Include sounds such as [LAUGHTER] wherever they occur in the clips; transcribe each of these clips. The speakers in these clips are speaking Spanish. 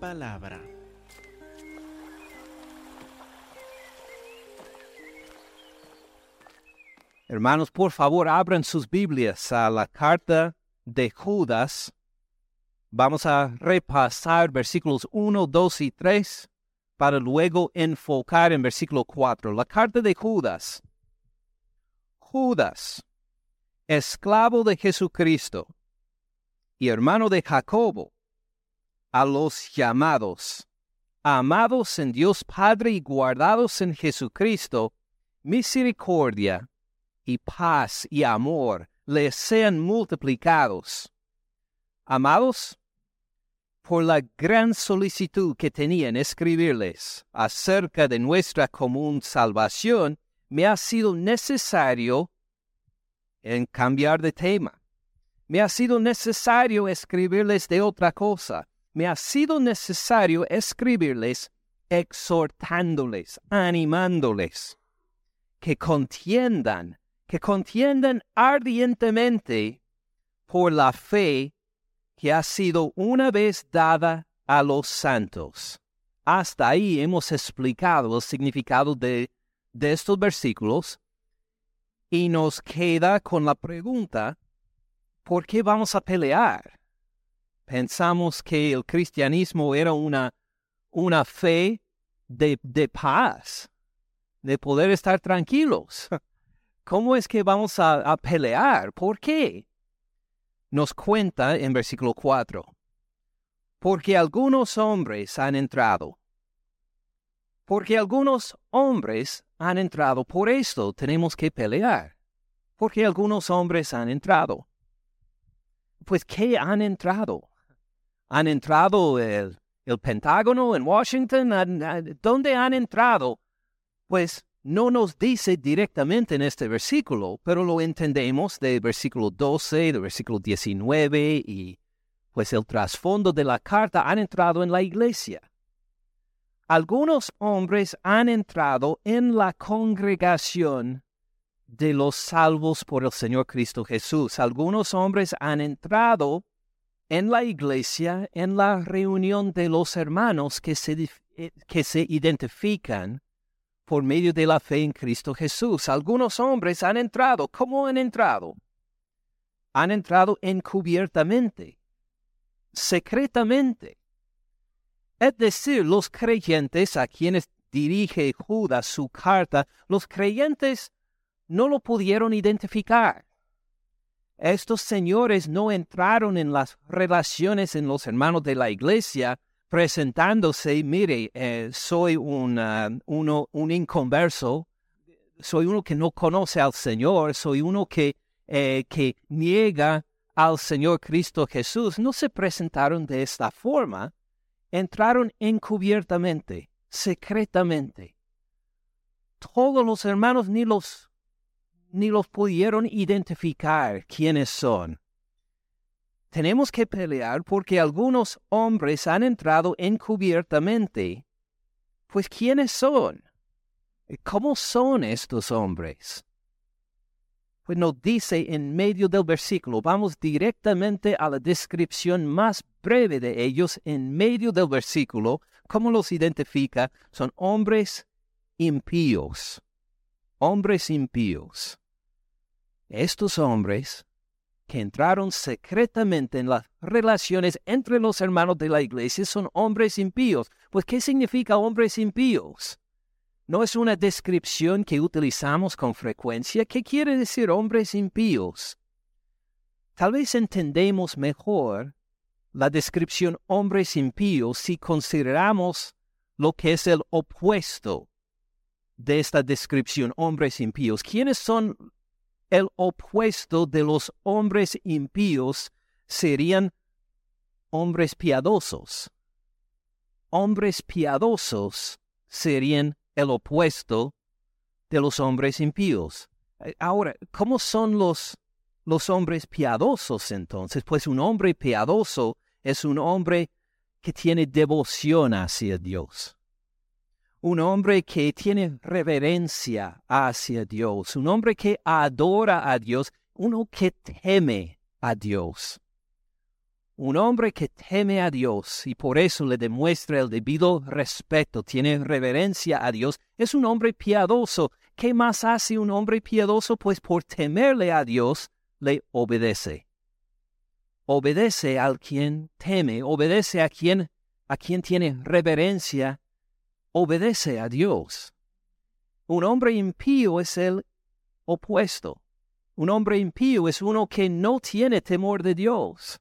palabra. Hermanos, por favor, abran sus Biblias a la carta de Judas. Vamos a repasar versículos 1, 2 y 3 para luego enfocar en versículo 4. La carta de Judas. Judas, esclavo de Jesucristo y hermano de Jacobo, a los llamados, amados en Dios Padre y guardados en Jesucristo, misericordia y paz y amor les sean multiplicados. Amados, por la gran solicitud que tenía en escribirles acerca de nuestra común salvación, me ha sido necesario en cambiar de tema. Me ha sido necesario escribirles de otra cosa. Me ha sido necesario escribirles exhortándoles, animándoles, que contiendan, que contiendan ardientemente por la fe que ha sido una vez dada a los santos. Hasta ahí hemos explicado el significado de, de estos versículos y nos queda con la pregunta, ¿por qué vamos a pelear? Pensamos que el cristianismo era una, una fe de, de paz, de poder estar tranquilos. [LAUGHS] ¿Cómo es que vamos a, a pelear? ¿Por qué? nos cuenta en versículo 4, porque algunos hombres han entrado. Porque algunos hombres han entrado. Por esto tenemos que pelear. Porque algunos hombres han entrado. Pues, ¿qué han entrado? ¿Han entrado el, el Pentágono en Washington? ¿Dónde han entrado? Pues no nos dice directamente en este versículo, pero lo entendemos del versículo 12, del versículo 19 y pues el trasfondo de la carta han entrado en la iglesia. Algunos hombres han entrado en la congregación de los salvos por el Señor Cristo Jesús. Algunos hombres han entrado en la iglesia, en la reunión de los hermanos que se, eh, que se identifican por medio de la fe en Cristo Jesús. Algunos hombres han entrado. ¿Cómo han entrado? Han entrado encubiertamente, secretamente. Es decir, los creyentes a quienes dirige Judas su carta, los creyentes no lo pudieron identificar. Estos señores no entraron en las relaciones en los hermanos de la iglesia presentándose, mire, eh, soy un, uno, un inconverso, soy uno que no conoce al Señor, soy uno que, eh, que niega al Señor Cristo Jesús, no se presentaron de esta forma, entraron encubiertamente, secretamente. Todos los hermanos ni los, ni los pudieron identificar quiénes son tenemos que pelear porque algunos hombres han entrado encubiertamente. Pues ¿quiénes son? ¿Cómo son estos hombres? Pues nos dice en medio del versículo, vamos directamente a la descripción más breve de ellos en medio del versículo. ¿Cómo los identifica? Son hombres impíos. Hombres impíos. Estos hombres que entraron secretamente en las relaciones entre los hermanos de la iglesia son hombres impíos. Pues, ¿qué significa hombres impíos? No es una descripción que utilizamos con frecuencia. ¿Qué quiere decir hombres impíos? Tal vez entendemos mejor la descripción hombres impíos si consideramos lo que es el opuesto de esta descripción hombres impíos. ¿Quiénes son el opuesto de los hombres impíos serían hombres piadosos. Hombres piadosos serían el opuesto de los hombres impíos. Eh, ahora, ¿cómo son los, los hombres piadosos entonces? Pues un hombre piadoso es un hombre que tiene devoción hacia Dios un hombre que tiene reverencia hacia Dios, un hombre que adora a Dios, uno que teme a Dios, Un hombre que teme a Dios y por eso le demuestra el debido respeto, tiene reverencia a Dios, es un hombre piadoso. ¿Qué más hace un hombre piadoso? Pues por temerle a Dios, le obedece. Obedece al quien teme, obedece a quien a quien tiene reverencia, obedece a Dios. Un hombre impío es el opuesto. Un hombre impío es uno que no tiene temor de Dios.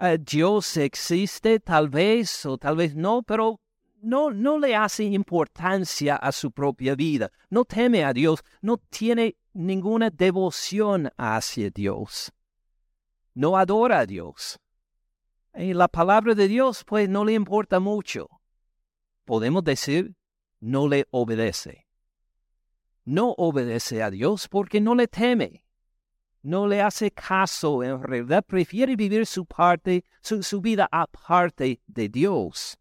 Eh, Dios existe tal vez o tal vez no, pero no, no le hace importancia a su propia vida, no teme a Dios, no tiene ninguna devoción hacia Dios, no adora a Dios. Y la palabra de Dios pues no le importa mucho. Podemos decir, no le obedece. No obedece a Dios porque no le teme no le hace caso, en realidad prefiere vivir su parte, su, vida aparte de Dios.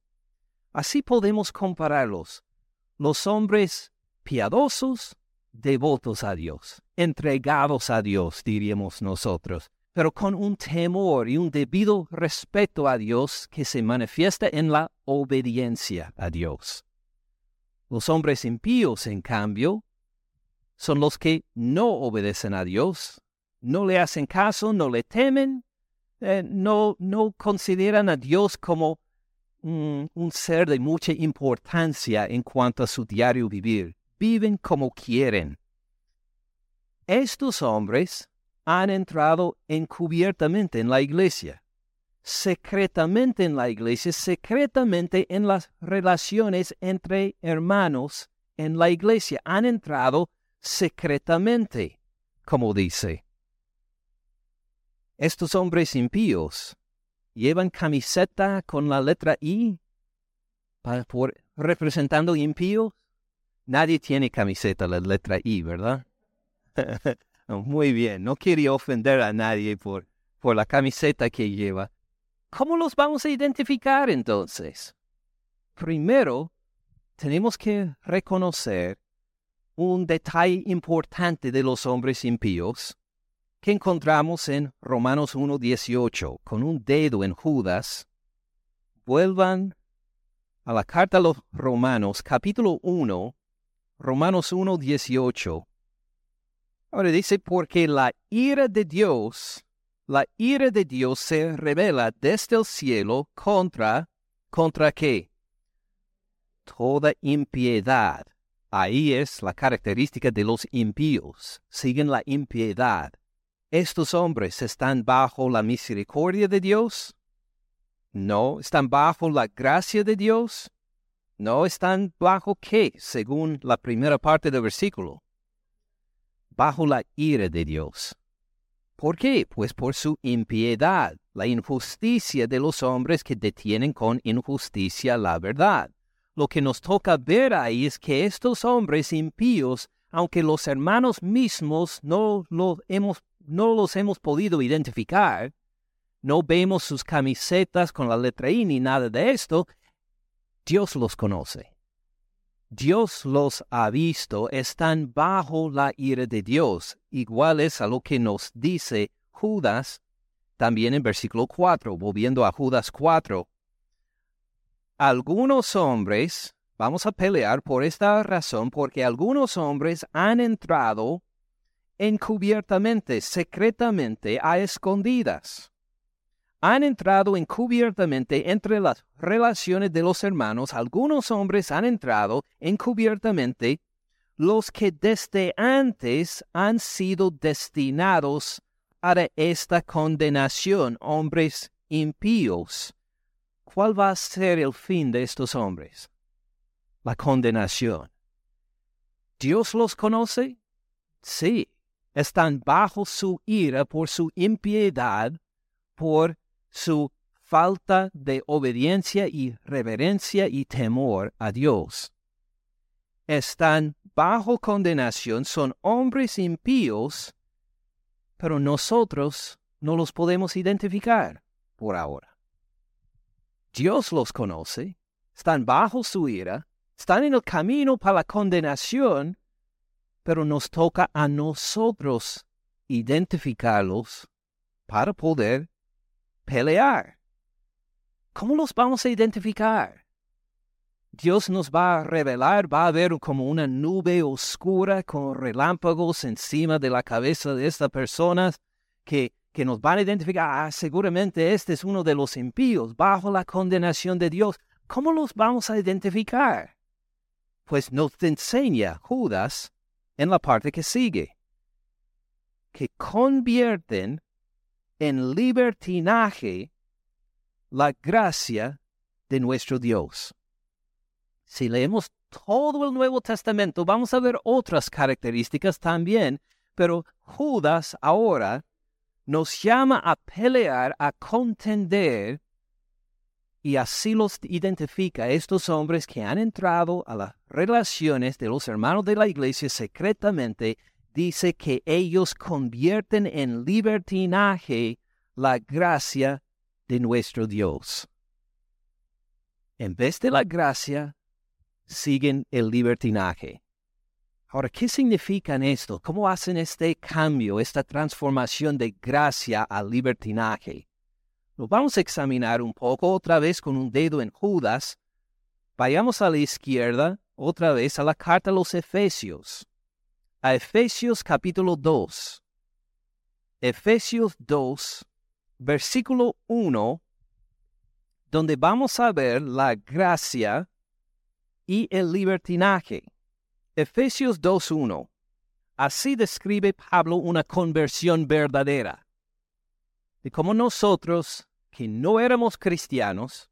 Así podemos compararlos. Los hombres piadosos, devotos a Dios, entregados a Dios, diríamos nosotros, pero con un temor y un debido respeto a Dios que se manifiesta en la obediencia a Dios. Los hombres impíos, en cambio, son los que no obedecen a Dios, no le hacen caso, no le temen, eh, no, no consideran a Dios como un ser de mucha importancia en cuanto a su diario vivir. Viven como quieren. Estos hombres han entrado encubiertamente en la iglesia, secretamente en la iglesia, secretamente en las relaciones entre hermanos en la iglesia. Han entrado secretamente, como dice. Estos hombres impíos llevan camiseta con la letra I por, representando impíos. Nadie tiene camiseta la letra I, ¿verdad? [LAUGHS] Muy bien, no quería ofender a nadie por, por la camiseta que lleva. ¿Cómo los vamos a identificar entonces? Primero, tenemos que reconocer un detalle importante de los hombres impíos que encontramos en Romanos 1.18, con un dedo en Judas, vuelvan a la carta a los Romanos, capítulo 1, Romanos 1.18. Ahora dice, porque la ira de Dios, la ira de Dios se revela desde el cielo contra, ¿contra qué? Toda impiedad. Ahí es la característica de los impíos. Siguen la impiedad. ¿Estos hombres están bajo la misericordia de Dios? No, están bajo la gracia de Dios. No, están bajo qué, según la primera parte del versículo. Bajo la ira de Dios. ¿Por qué? Pues por su impiedad, la injusticia de los hombres que detienen con injusticia la verdad. Lo que nos toca ver ahí es que estos hombres impíos, aunque los hermanos mismos no hemos no los hemos podido identificar, no vemos sus camisetas con la letra I ni nada de esto, Dios los conoce. Dios los ha visto, están bajo la ira de Dios, iguales a lo que nos dice Judas, también en versículo 4, volviendo a Judas 4. Algunos hombres, vamos a pelear por esta razón, porque algunos hombres han entrado encubiertamente, secretamente, a escondidas. Han entrado encubiertamente entre las relaciones de los hermanos. Algunos hombres han entrado encubiertamente los que desde antes han sido destinados a esta condenación, hombres impíos. ¿Cuál va a ser el fin de estos hombres? La condenación. ¿Dios los conoce? Sí, están bajo su ira por su impiedad, por su falta de obediencia y reverencia y temor a Dios. Están bajo condenación, son hombres impíos, pero nosotros no los podemos identificar por ahora. Dios los conoce, están bajo su ira, están en el camino para la condenación, pero nos toca a nosotros identificarlos para poder pelear. ¿Cómo los vamos a identificar? Dios nos va a revelar, va a haber como una nube oscura con relámpagos encima de la cabeza de estas personas que, que nos van a identificar, ah, seguramente este es uno de los impíos bajo la condenación de Dios. ¿Cómo los vamos a identificar? Pues nos enseña Judas en la parte que sigue, que convierten en libertinaje la gracia de nuestro Dios. Si leemos todo el Nuevo Testamento, vamos a ver otras características también, pero Judas ahora nos llama a pelear, a contender, y así los identifica estos hombres que han entrado a las relaciones de los hermanos de la iglesia secretamente, dice que ellos convierten en libertinaje la gracia de nuestro Dios. En vez de la gracia, siguen el libertinaje. Ahora, ¿qué significan esto? ¿Cómo hacen este cambio, esta transformación de gracia al libertinaje? Lo vamos a examinar un poco otra vez con un dedo en Judas. Vayamos a la izquierda, otra vez a la carta a los Efesios. A Efesios capítulo 2. Efesios 2, versículo 1, donde vamos a ver la gracia y el libertinaje. Efesios 2.1. Así describe Pablo una conversión verdadera. De cómo nosotros, que no éramos cristianos,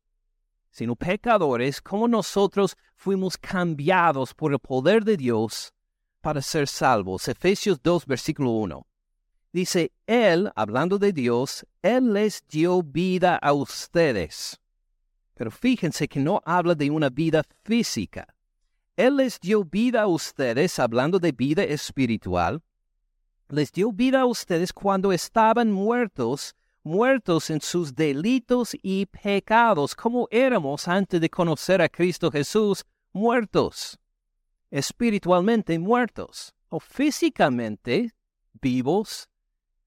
sino pecadores, como nosotros fuimos cambiados por el poder de Dios para ser salvos. Efesios 2, versículo 1. Dice, Él, hablando de Dios, Él les dio vida a ustedes pero fíjense que no habla de una vida física. Él les dio vida a ustedes, hablando de vida espiritual. Les dio vida a ustedes cuando estaban muertos, muertos en sus delitos y pecados, como éramos antes de conocer a Cristo Jesús, muertos, espiritualmente muertos, o físicamente vivos,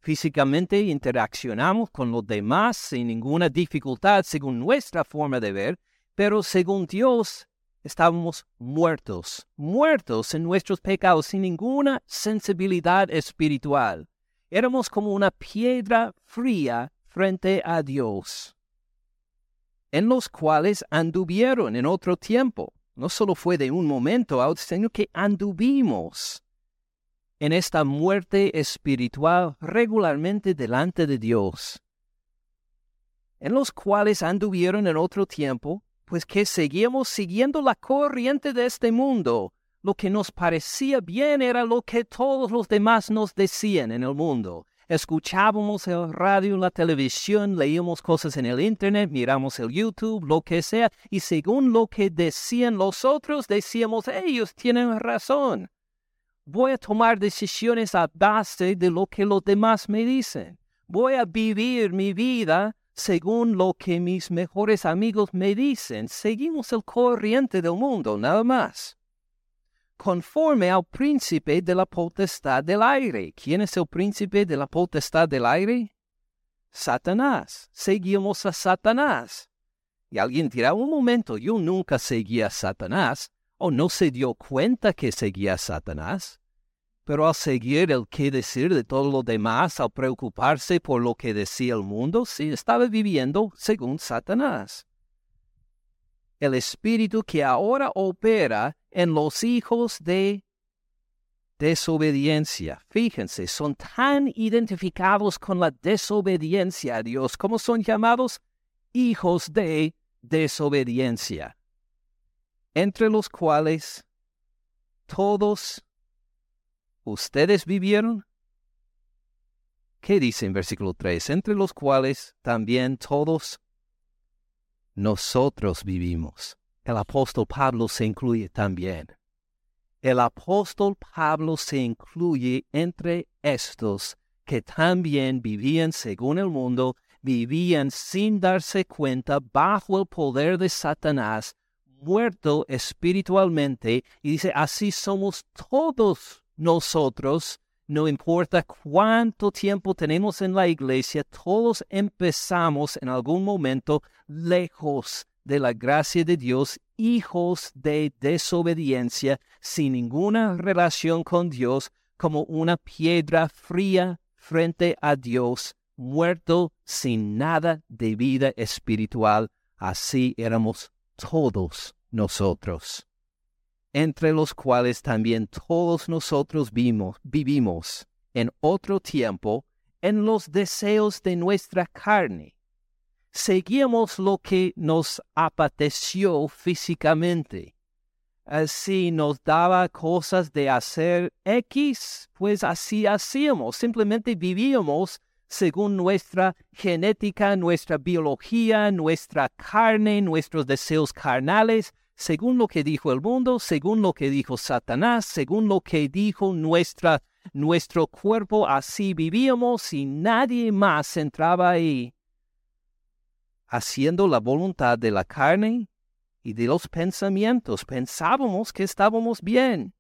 Físicamente interaccionamos con los demás sin ninguna dificultad según nuestra forma de ver, pero según Dios estábamos muertos, muertos en nuestros pecados sin ninguna sensibilidad espiritual. Éramos como una piedra fría frente a Dios, en los cuales anduvieron en otro tiempo. No solo fue de un momento a otro, sino que anduvimos en esta muerte espiritual regularmente delante de Dios, en los cuales anduvieron en otro tiempo, pues que seguíamos siguiendo la corriente de este mundo. Lo que nos parecía bien era lo que todos los demás nos decían en el mundo. Escuchábamos el radio, la televisión, leíamos cosas en el Internet, miramos el YouTube, lo que sea, y según lo que decían los otros, decíamos, ellos tienen razón voy a tomar decisiones a base de lo que los demás me dicen. Voy a vivir mi vida según lo que mis mejores amigos me dicen. Seguimos el corriente del mundo, nada más. Conforme al príncipe de la potestad del aire. ¿Quién es el príncipe de la potestad del aire? Satanás. Seguimos a Satanás. Y alguien dirá, un momento, yo nunca seguía a Satanás o no se dio cuenta que seguía a Satanás, pero al seguir el qué decir de todo lo demás, al preocuparse por lo que decía el mundo, sí estaba viviendo según Satanás. El espíritu que ahora opera en los hijos de desobediencia. Fíjense, son tan identificados con la desobediencia a Dios como son llamados hijos de desobediencia entre los cuales todos ustedes vivieron? ¿Qué dice en versículo 3? Entre los cuales también todos nosotros vivimos. El apóstol Pablo se incluye también. El apóstol Pablo se incluye entre estos que también vivían según el mundo, vivían sin darse cuenta bajo el poder de Satanás, muerto espiritualmente y dice, así somos todos nosotros No importa cuánto tiempo tenemos en la iglesia, todos empezamos en algún momento lejos de la gracia de Dios, hijos de desobediencia, sin ninguna relación con Dios, como una piedra fría frente a Dios, muerto sin nada de vida espiritual. Así éramos todos nosotros entre los cuales también todos nosotros vimos, vivimos en otro tiempo en los deseos de nuestra carne. Seguíamos lo que nos apateció físicamente. Así nos daba cosas de hacer X, pues así hacíamos, simplemente vivíamos según nuestra genética, nuestra biología, nuestra carne, nuestros deseos carnales, según lo que dijo el mundo, según lo que dijo Satanás, según lo que dijo nuestra, nuestro cuerpo, así vivíamos y nadie más entraba ahí, haciendo la voluntad de la carne y de los pensamientos. Pensábamos que estábamos bien.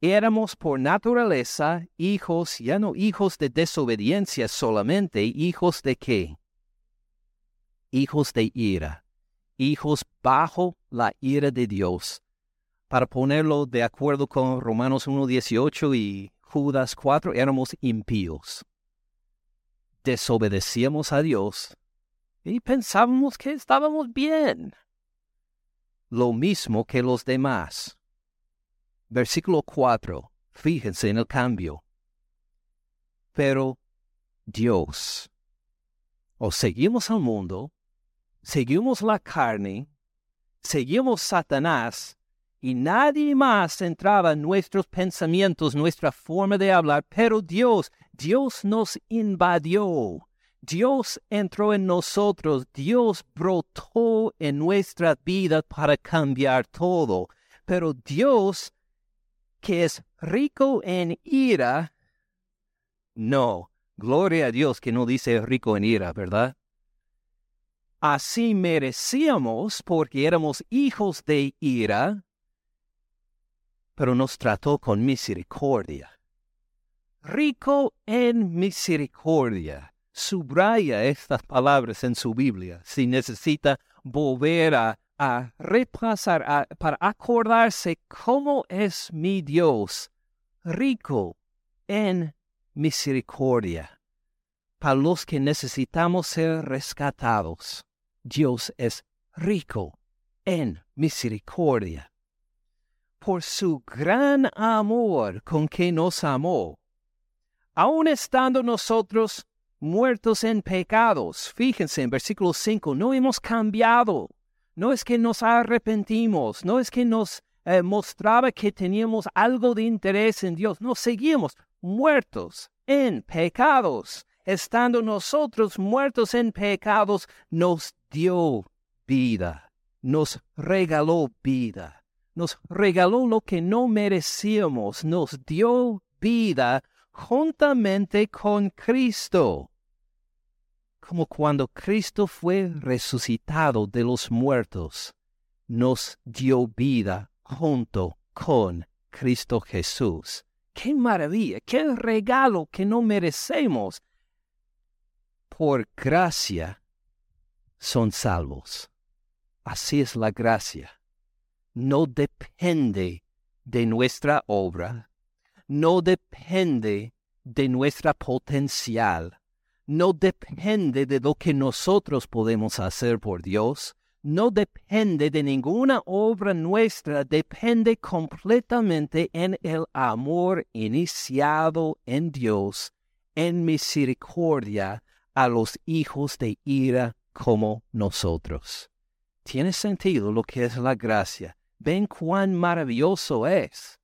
Éramos por naturaleza hijos, ya no hijos de desobediencia solamente, hijos de qué? Hijos de ira hijos bajo la ira de Dios. Para ponerlo de acuerdo con Romanos 1.18 y Judas 4, éramos impíos. Desobedecíamos a Dios y pensábamos que estábamos bien. Lo mismo que los demás. Versículo 4. Fíjense en el cambio. Pero Dios. O seguimos al mundo seguimos la carne, seguimos Satanás, y nadie más entraba en nuestros pensamientos, nuestra forma de hablar, pero Dios, Dios nos invadió. Dios entró en nosotros, Dios brotó en nuestra vida para cambiar todo. Pero Dios, que es rico en ira, no, gloria a Dios que no dice rico en ira, ¿verdad? Así merecíamos porque éramos hijos de ira, pero nos trató con misericordia. Rico en misericordia. Subraya estas palabras en su Biblia si necesita volver a, repasar, para acordarse cómo es mi Dios, rico en misericordia, para los que necesitamos ser rescatados. Dios es rico en misericordia. Por su gran amor con que nos amó, aun estando nosotros muertos en pecados, fíjense en versículo 5, no hemos cambiado, no es que nos arrepentimos, no es que nos eh, mostraba que teníamos algo de interés en Dios, no seguimos muertos en pecados. Estando nosotros muertos en pecados, nos dio vida, nos regaló vida, nos regaló lo que no merecíamos, nos dio vida juntamente con Cristo. Como cuando Cristo fue resucitado de los muertos, nos dio vida junto con Cristo Jesús. ¡Qué maravilla! ¡Qué regalo que no merecemos! Por gracia son salvos. Así es la gracia. No depende de nuestra obra, no depende de nuestra potencial, no depende de lo que nosotros podemos hacer por Dios, no depende de ninguna obra nuestra, depende completamente en el amor iniciado en Dios, en misericordia a los hijos de ira como nosotros. Tiene sentido lo que es la gracia. Ven cuán maravilloso es.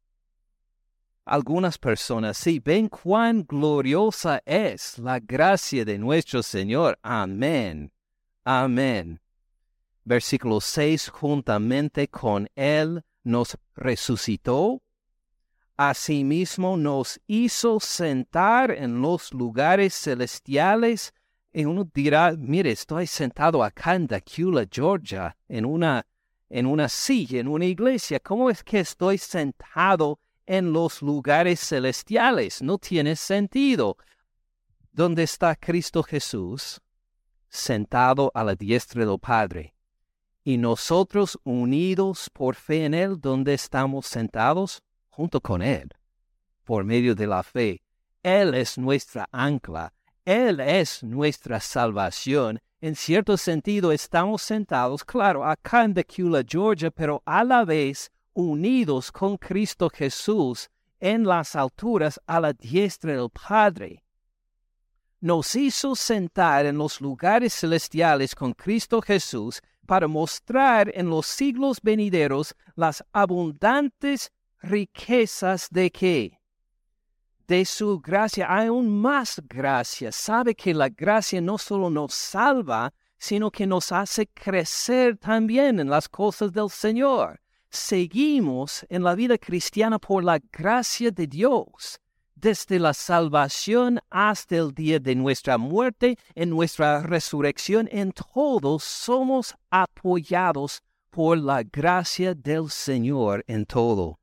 Algunas personas sí, ven cuán gloriosa es la gracia de nuestro Señor. Amén. Amén. Versículo 6, juntamente con Él nos resucitó. Asimismo nos hizo sentar en los lugares celestiales y uno dirá, mire, estoy sentado acá en Dacula, Georgia, en una, en una silla, en una iglesia. ¿Cómo es que estoy sentado en los lugares celestiales. No tiene sentido. ¿Dónde está Cristo Jesús? Sentado a la diestra del Padre. Y nosotros unidos por fe en Él, ¿dónde estamos sentados? Junto con Él, por medio de la fe. Él es nuestra ancla. Él es nuestra salvación. En cierto sentido, estamos sentados, claro, acá en Decula, Georgia, pero a la vez unidos con Cristo Jesús en las alturas a la diestra del Padre. Nos hizo sentar en los lugares celestiales con Cristo Jesús para mostrar en los siglos venideros las abundantes riquezas de qué? De su gracia, aún más gracia. Sabe que la gracia no solo nos salva, sino que nos hace crecer también en las cosas del Señor seguimos en la vida cristiana por la gracia de Dios, desde la salvación hasta el día de nuestra muerte, en nuestra resurrección, en todos somos apoyados por la gracia del Señor en todo.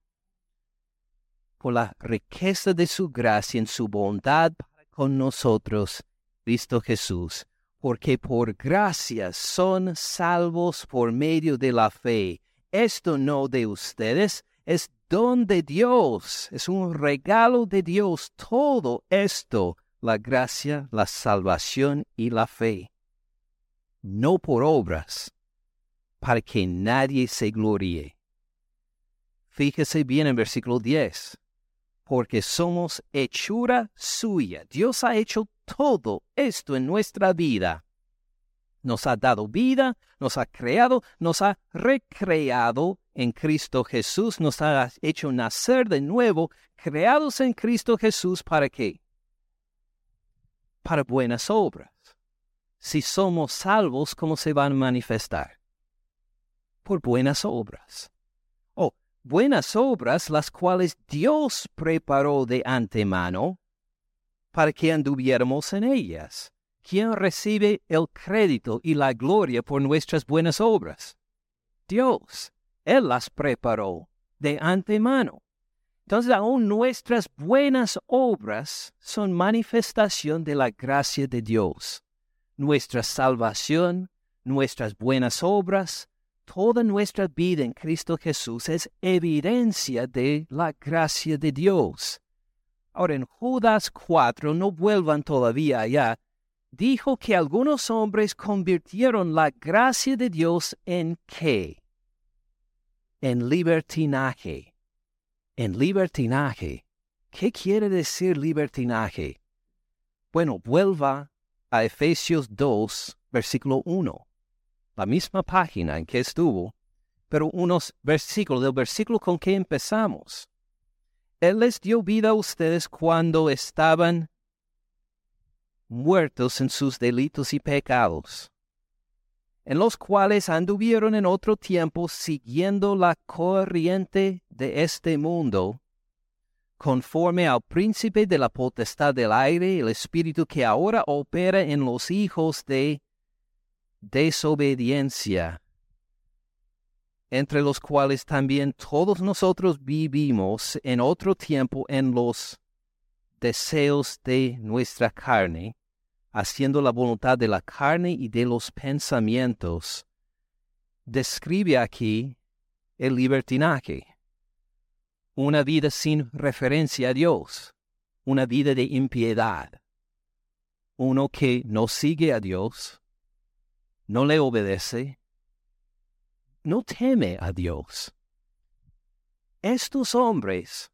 Por la riqueza de su gracia en su bondad con nosotros, Cristo Jesús, porque por gracia son salvos por medio de la fe esto no de ustedes, es don de Dios, es un regalo de Dios. Todo esto, la gracia, la salvación y la fe. No por obras, para que nadie se gloríe. Fíjese bien en versículo 10, porque somos hechura suya. Dios ha hecho todo esto en nuestra vida nos ha dado vida, nos ha creado, nos ha recreado en Cristo Jesús, nos ha hecho nacer de nuevo, creados en Cristo Jesús, ¿para qué? Para buenas obras. Si somos salvos, ¿cómo se van a manifestar? Por buenas obras. Buenas obras las cuales Dios preparó de antemano para que anduviéramos en ellas. ¿Quién recibe el crédito y la gloria por nuestras buenas obras? Dios. Él las preparó de antemano. Entonces aún nuestras buenas obras son manifestación de la gracia de Dios. Nuestra salvación, nuestras buenas obras, toda nuestra vida en Cristo Jesús es evidencia de la gracia de Dios. Ahora en Judas 4, no vuelvan todavía allá, dijo que algunos hombres convirtieron la gracia de Dios en qué? En libertinaje. En libertinaje. ¿Qué quiere decir libertinaje? Bueno, vuelva a Efesios 2, versículo 1, la misma página en que estuvo, pero unos versículos, del versículo con que empezamos. Él les dio vida a ustedes cuando estaban muertos en sus delitos y pecados, en los cuales anduvieron en otro tiempo siguiendo la corriente de este mundo, conforme al príncipe de la potestad del aire, el espíritu que ahora opera en los hijos de desobediencia, entre los cuales también todos nosotros vivimos en otro tiempo en los deseos de nuestra carne, haciendo la voluntad de la carne y de los pensamientos, describe aquí el libertinaje, una vida sin referencia a Dios, una vida de impiedad, uno que no sigue a Dios, no le obedece, no teme a Dios. Estos hombres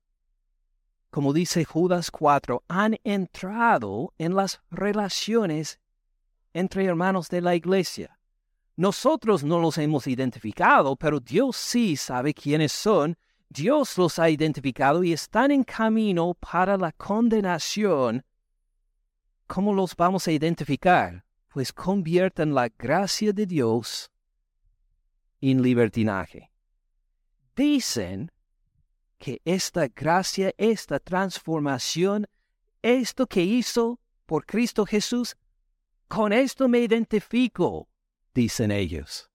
como dice Judas 4, han entrado en las relaciones entre hermanos de la iglesia. Nosotros no los hemos identificado, pero Dios sí sabe quiénes son. Dios los ha identificado y están en camino para la condenación. ¿Cómo los vamos a identificar? Pues conviertan la gracia de Dios en libertinaje. Dicen que esta gracia, esta transformación, esto que hizo por Cristo Jesús, con esto me identifico, dicen ellos.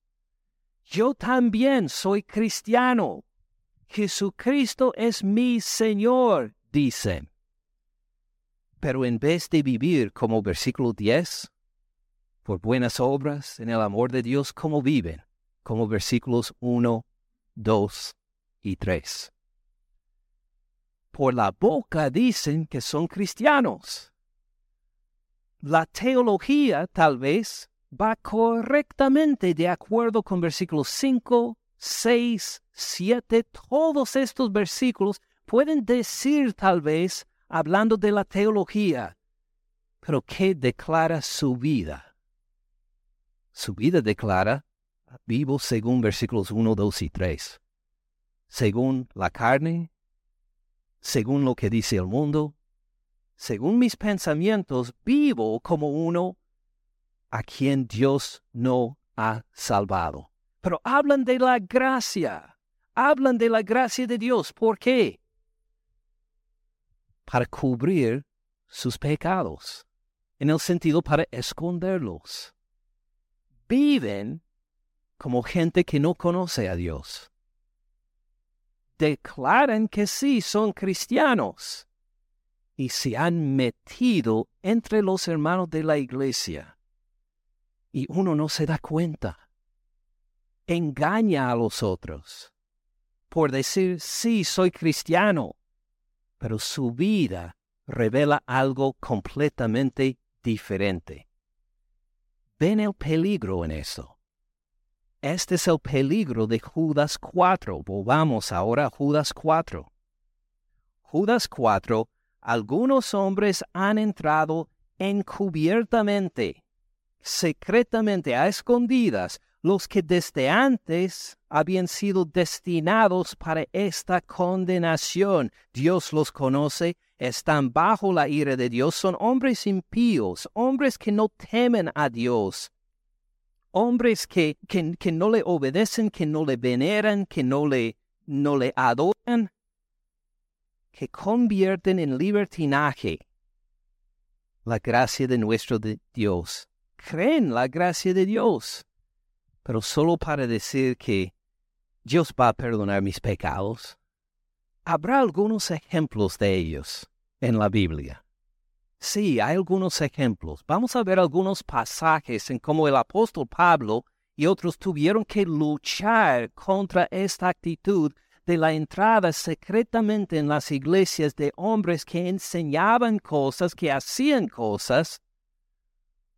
Yo también soy cristiano. Jesucristo es mi Señor, dicen. Pero en vez de vivir como versículo 10, por buenas obras en el amor de Dios, ¿cómo viven? Como versículos 1, 2 y 3. Por la boca dicen que son cristianos. La teología tal vez va correctamente de acuerdo con versículos 5, 6, 7, todos estos versículos pueden decir tal vez, hablando de la teología, pero ¿qué declara su vida? Su vida declara, vivo según versículos 1, 2 y 3. Según la carne, según lo que dice el mundo, según mis pensamientos, vivo como uno a quien Dios no ha salvado. Pero hablan de la gracia, hablan de la gracia de Dios. ¿Por qué? Para cubrir sus pecados, en el sentido para esconderlos. Viven como gente que no conoce a Dios. Declaran que sí son cristianos y se han metido entre los hermanos de la iglesia. Y uno no se da cuenta engaña a los otros por decir, sí, soy cristiano, pero su vida revela algo completamente diferente. Ven el peligro en eso. Este es el peligro de Judas 4. Volvamos ahora a Judas 4. Judas 4, algunos hombres han entrado encubiertamente, secretamente, a escondidas, los que desde antes habían sido destinados para esta condenación. Dios los conoce, están bajo la ira de Dios, son hombres impíos, hombres que no temen a Dios, hombres que, que, no le obedecen, que no le veneran, que no le, no le adoran, que convierten en libertinaje la gracia de nuestro Dios. Creen la gracia de Dios pero solo para decir que Dios va a perdonar mis pecados. Habrá algunos ejemplos de ellos en la Biblia. Sí, hay algunos ejemplos. Vamos a ver algunos pasajes en cómo el apóstol Pablo y otros tuvieron que luchar contra esta actitud de la entrada secretamente en las iglesias de hombres que enseñaban cosas, que hacían cosas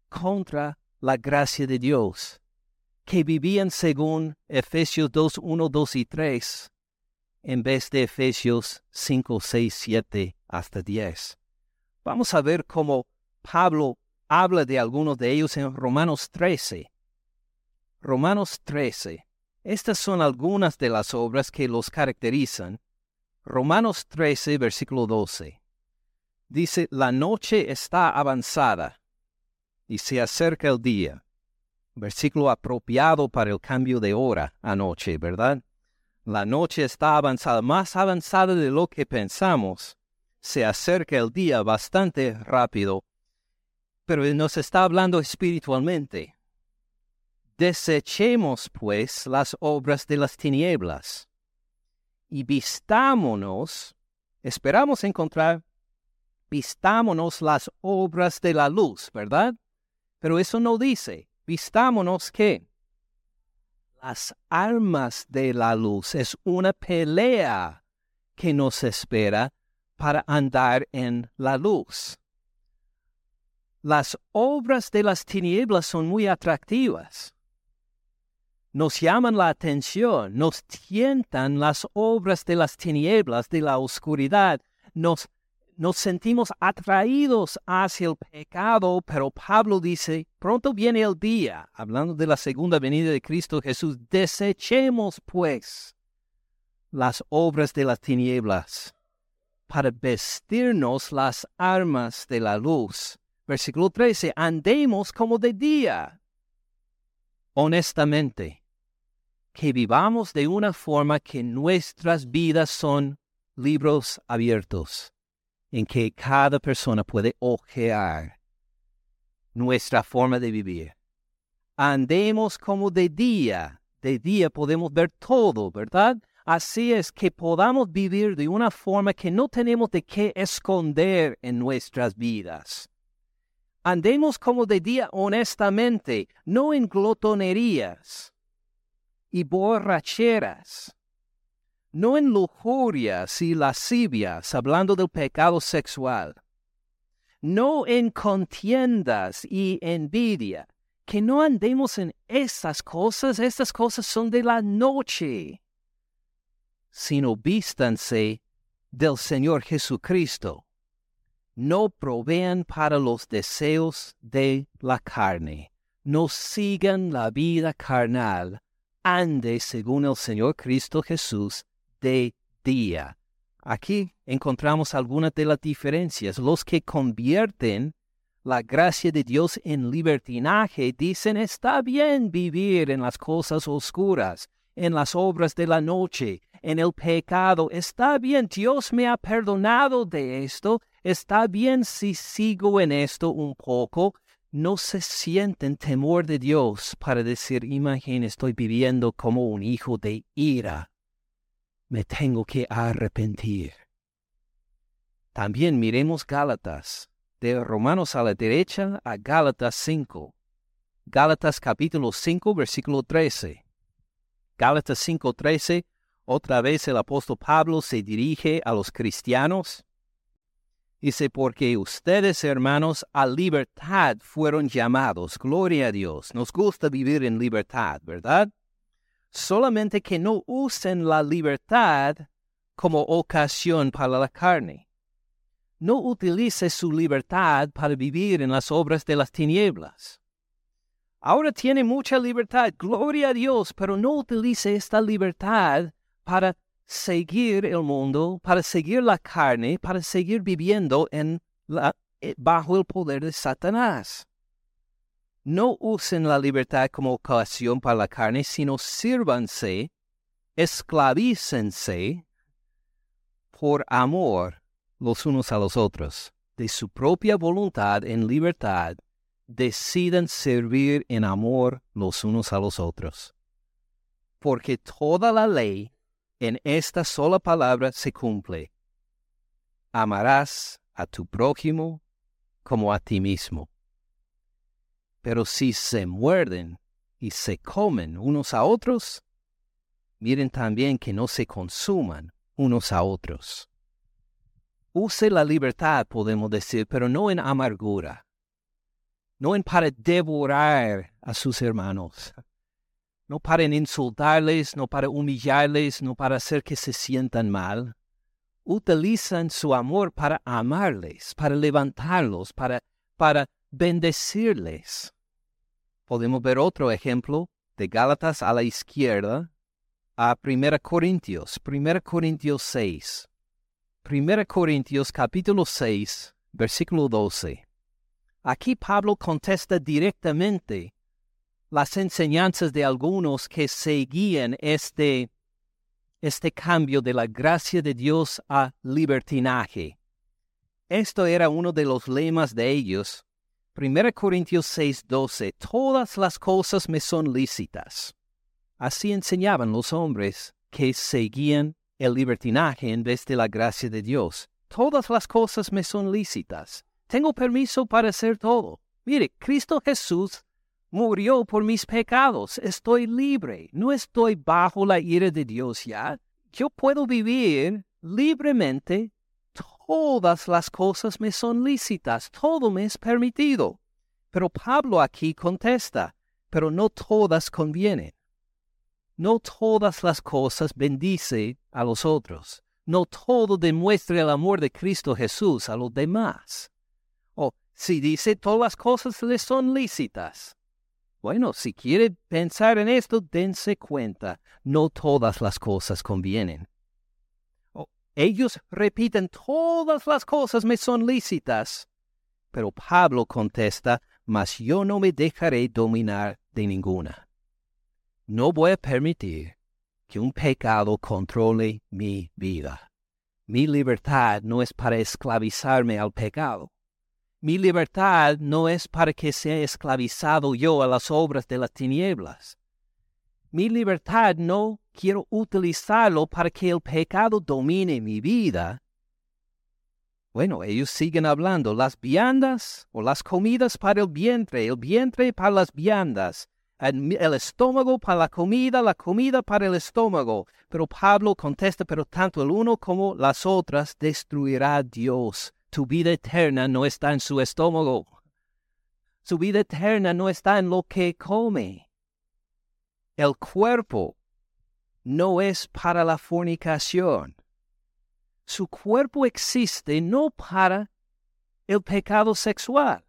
contra la gracia de Dios que vivían según Efesios 2, 1, 2 y 3, en vez de Efesios 5, 6, 7 hasta 10. Vamos a ver cómo Pablo habla de algunos de ellos en Romanos 13. Romanos 13. Estas son algunas de las obras que los caracterizan. Romanos 13, versículo 12. Dice, la noche está avanzada y se acerca el día versículo apropiado para el cambio de hora anoche, ¿verdad? La noche está avanzada, más avanzada de lo que pensamos. Se acerca el día bastante rápido, pero nos está hablando espiritualmente. Desechemos, pues, las obras de las tinieblas y vistámonos, esperamos encontrar, vistámonos las obras de la luz, ¿verdad? Pero eso no dice, vistámonos que las armas de la luz es una pelea que nos espera para andar en la luz. Las obras de las tinieblas son muy atractivas. Nos llaman la atención, nos tientan las obras de las tinieblas, de la oscuridad, nos nos sentimos atraídos hacia el pecado, pero Pablo dice, pronto viene el día, hablando de la segunda venida de Cristo Jesús, desechemos pues las obras de las tinieblas para vestirnos las armas de la luz. Versículo 13, andemos como de día. Honestamente, que vivamos de una forma que nuestras vidas son libros abiertos en que cada persona puede ojear nuestra forma de vivir. Andemos como de día. De día podemos ver todo, ¿verdad? Así es que podamos vivir de una forma que no tenemos de qué esconder en nuestras vidas. Andemos como de día honestamente, no en glotonerías y borracheras, no en lujurias y lascivias, hablando del pecado sexual, no en contiendas y envidia, que no andemos en esas cosas, estas cosas son de la noche sino vístanse del Señor Jesucristo. No provean para los deseos de la carne. No sigan la vida carnal. Ande según el Señor Cristo Jesús de día. Aquí encontramos algunas de las diferencias. Los que convierten la gracia de Dios en libertinaje dicen está bien vivir en las cosas oscuras, en las obras de la noche, en el pecado. Está bien, Dios me ha perdonado de esto. Está bien si sigo en esto un poco. No se sienten temor de Dios para decir, imagínate, estoy viviendo como un hijo de ira. Me tengo que arrepentir. También miremos Gálatas, de Romanos a la derecha a Gálatas 5. Gálatas capítulo 5, versículo 13. Gálatas 5, 13 otra vez el apóstol Pablo se dirige a los cristianos. Dice, porque ustedes, hermanos, a libertad fueron llamados. Gloria a Dios. Nos gusta vivir en libertad, ¿verdad? Solamente que no usen la libertad como ocasión para la carne. No utilice su libertad para vivir en las obras de las tinieblas. Ahora tiene mucha libertad, gloria a Dios, pero no utilice esta libertad para seguir el mundo, para seguir la carne, para seguir viviendo en la, eh, bajo el poder de Satanás. No usen la libertad como ocasión para la carne, sino sírvanse, esclavícense por amor los unos a los otros. De su propia voluntad en libertad, decidan servir en amor los unos a los otros. Porque toda la ley en esta sola palabra se cumple. Amarás a tu prójimo como a ti mismo. Pero si se muerden y se comen unos a otros, miren también que no se consuman unos a otros. Use la libertad, podemos decir, pero no en amargura, no en para devorar a sus hermanos, no para insultarles, no para humillarles, no para hacer que se sientan mal. Utilizan su amor para amarles, para levantarlos, para, para bendecirles. Podemos ver otro ejemplo de Gálatas a la izquierda a 1 Corintios, 1 Corintios 6. 1 Corintios capítulo 6, versículo 12. Aquí Pablo contesta directamente las enseñanzas de algunos que seguían este, este cambio de la gracia de Dios a libertinaje. Esto era uno de los lemas de ellos. 1 Corintios 6:12, todas las cosas me son lícitas. Así enseñaban los hombres que seguían el libertinaje en vez de la gracia de Dios. Todas las cosas me son lícitas. Tengo permiso para hacer todo. Mire, Cristo Jesús murió por mis pecados, estoy libre, no estoy bajo la ira de Dios ya. Yo puedo vivir libremente, todas las cosas me son lícitas, todo me es permitido. Pero Pablo aquí contesta, pero no todas convienen. No todas las cosas bendice a los otros. No todo demuestra el amor de Cristo Jesús a los demás. O si dice todas las cosas le son lícitas, bueno, si quiere pensar en esto, dense cuenta, no todas las cosas convienen. Ellos repiten, todas las cosas me son lícitas. Pero Pablo contesta, mas yo no me dejaré dominar de ninguna. No voy a permitir que un pecado controle mi vida. Mi libertad no es para esclavizarme al pecado. Mi libertad no es para que sea esclavizado yo a las obras de las tinieblas. Mi libertad no quiero utilizarlo para que el pecado domine mi vida, bueno, ellos siguen hablando las viandas o las comidas para el vientre, el vientre para las viandas, el estómago para la comida, la comida para el estómago. Pero Pablo contesta, pero tanto el uno como las otras destruirá Dios. Tu vida eterna no está en su estómago. Su vida eterna no está en lo que come. El cuerpo no es para la fornicación. Su cuerpo existe no para el pecado sexual.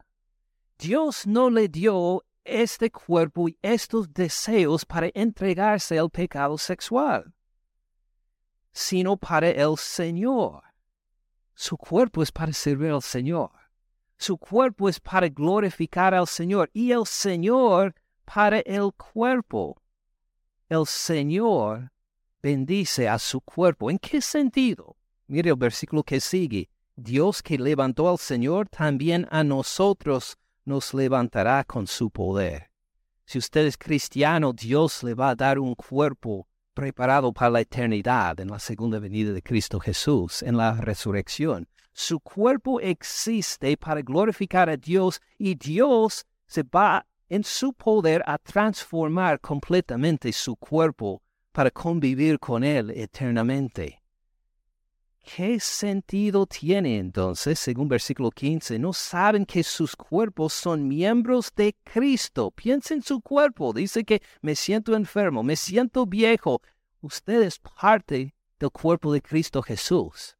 Dios no le dio este cuerpo y estos deseos para entregarse al pecado sexual, sino para el Señor. Su cuerpo es para servir al Señor. Su cuerpo es para glorificar al Señor y el Señor para el cuerpo. El Señor bendice a su cuerpo. ¿En qué sentido? Mire el versículo que sigue. Dios que levantó al Señor también a nosotros nos levantará con su poder. Si usted es cristiano, Dios le va a dar un cuerpo preparado para la eternidad en la segunda venida de Cristo Jesús, en la resurrección. Su cuerpo existe para glorificar a Dios y Dios se va en su poder a transformar completamente su cuerpo para convivir con Él eternamente. ¿Qué sentido tiene entonces, según versículo 15? ¿No saben que sus cuerpos son miembros de Cristo? Piensa en su cuerpo. Dice que me siento enfermo, me siento viejo. Usted es parte del cuerpo de Cristo Jesús.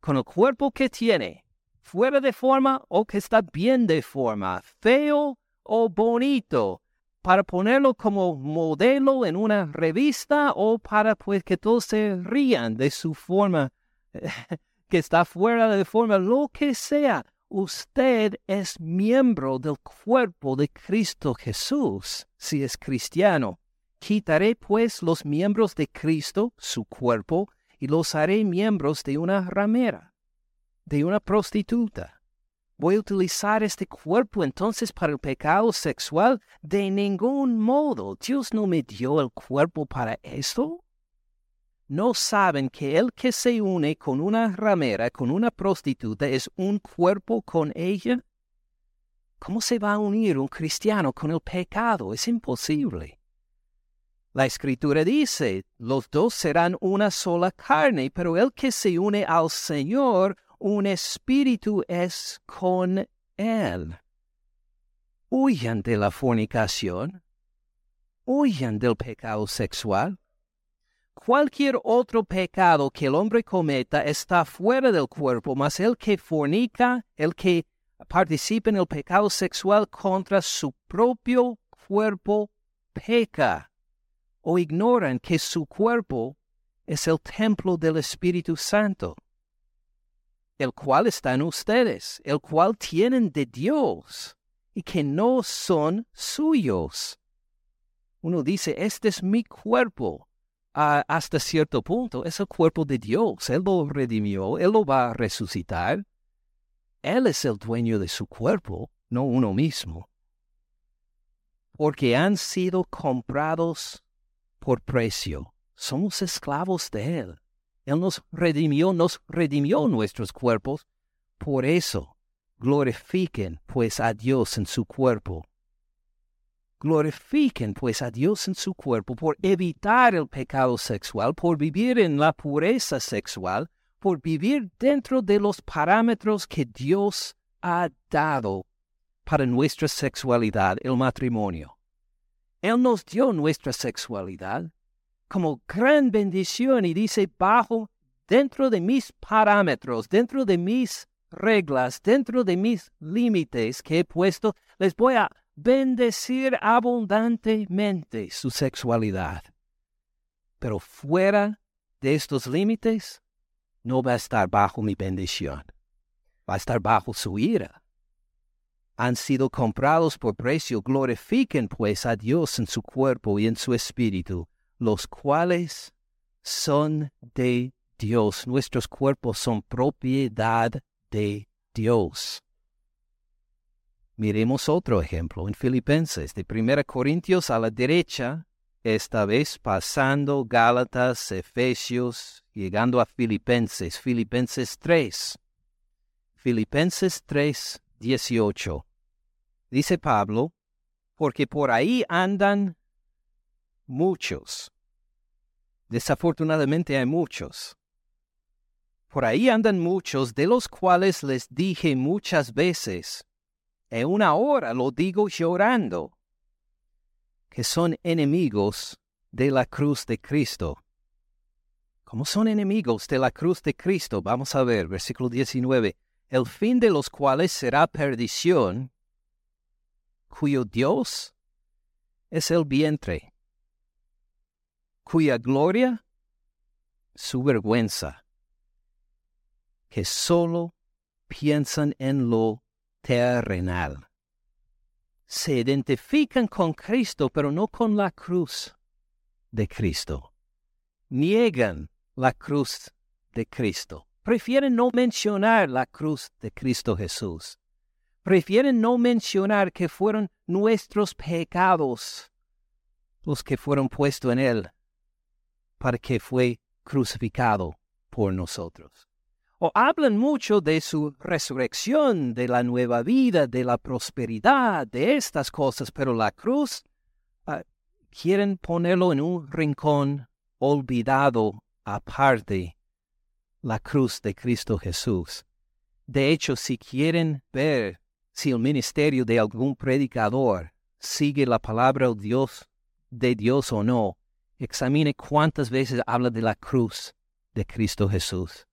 Con el cuerpo que tiene, fuera de forma o que está bien de forma, feo o bonito, para ponerlo como modelo en una revista o para pues que todos se rían de su forma [LAUGHS] que está fuera de forma, lo que sea, usted es miembro del cuerpo de Cristo Jesús, si es cristiano. Quitaré pues los miembros de Cristo, su cuerpo, y los haré miembros de una ramera, de una prostituta. ¿Voy a utilizar este cuerpo entonces para el pecado sexual? De ningún modo. Dios no me dio el cuerpo para esto no saben que el que se une con una ramera, con una prostituta, es un cuerpo con ella? ¿Cómo se va a unir un cristiano con el pecado? Es imposible. La escritura dice, los dos serán una sola carne, pero el que se une al Señor, un espíritu es con Él. Huyan de la fornicación, huyan del pecado sexual, Cualquier otro pecado que el hombre cometa está fuera del cuerpo, mas el que fornica, el que participa en el pecado sexual contra su propio cuerpo, peca. O ignoran que su cuerpo es el templo del Espíritu Santo, el cual está en ustedes, el cual tienen de Dios y que no son suyos. Uno dice, este es mi cuerpo hasta cierto punto es el cuerpo de Dios. Él lo redimió, Él lo va a resucitar. Él es el dueño de su cuerpo, no uno mismo. Porque han sido comprados por precio. Somos esclavos de Él. Él nos redimió, nos redimió nuestros cuerpos. Por eso, glorifiquen pues a Dios en su cuerpo Glorifiquen pues a Dios en su cuerpo por evitar el pecado sexual, por vivir en la pureza sexual, por vivir dentro de los parámetros que Dios ha dado para nuestra sexualidad, el matrimonio. Él nos dio nuestra sexualidad como gran bendición y dice, bajo, dentro de mis parámetros, dentro de mis reglas, dentro de mis límites que he puesto, les voy a bendecir abundantemente su sexualidad. Pero fuera de estos límites, no va a estar bajo mi bendición, va a estar bajo su ira. Han sido comprados por precio, glorifiquen pues a Dios en su cuerpo y en su espíritu, los cuales son de Dios. Nuestros cuerpos son propiedad de Dios. Miremos otro ejemplo en Filipenses, de 1 Corintios a la derecha, esta vez pasando Gálatas, Efesios, llegando a Filipenses, Filipenses 3. Filipenses 3, 18. Dice Pablo, porque por ahí andan muchos. Desafortunadamente hay muchos. Por ahí andan muchos, de los cuales les dije muchas veces, en una hora lo digo llorando, que son enemigos de la cruz de Cristo. Como son enemigos de la cruz de Cristo, vamos a ver, versículo 19, el fin de los cuales será perdición, cuyo Dios es el vientre, cuya gloria su vergüenza, que solo piensan en lo terrenal se identifican con Cristo, pero no con la cruz de Cristo. Niegan la cruz de Cristo. Prefieren no mencionar la cruz de Cristo Jesús. Prefieren no mencionar que fueron nuestros pecados los que fueron puestos en Él que fue crucificado por nosotros o hablan mucho de su resurrección, de la nueva vida, de la prosperidad, de estas cosas, pero la cruz ah, quieren ponerlo en un rincón olvidado aparte, la cruz de Cristo Jesús. De hecho, si quieren ver si el ministerio de algún predicador sigue la palabra de Dios, de Dios o no, examine cuántas veces habla de la cruz de Cristo Jesús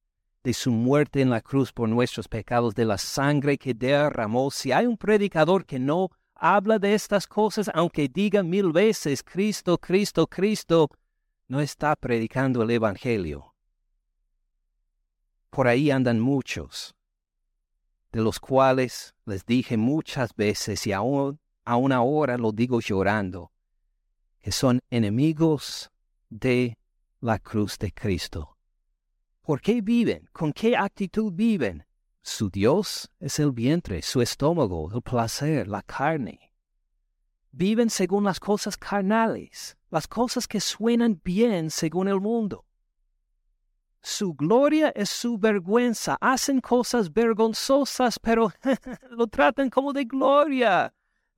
de su muerte en la cruz por nuestros pecados, de la sangre que derramó. Si hay un predicador que no habla de estas cosas, aunque diga mil veces Cristo, Cristo, Cristo, no está predicando el Evangelio. Por ahí andan muchos, de los cuales les dije muchas veces y aún, aún ahora lo digo llorando, que son enemigos de la cruz de Cristo. ¿Por qué viven? ¿Con qué actitud viven? Su Dios es el vientre, su estómago, el placer, la carne. Viven según las cosas carnales, las cosas que suenan bien según el mundo. Su gloria es su vergüenza. Hacen cosas vergonzosas, pero [LAUGHS] lo tratan como de gloria.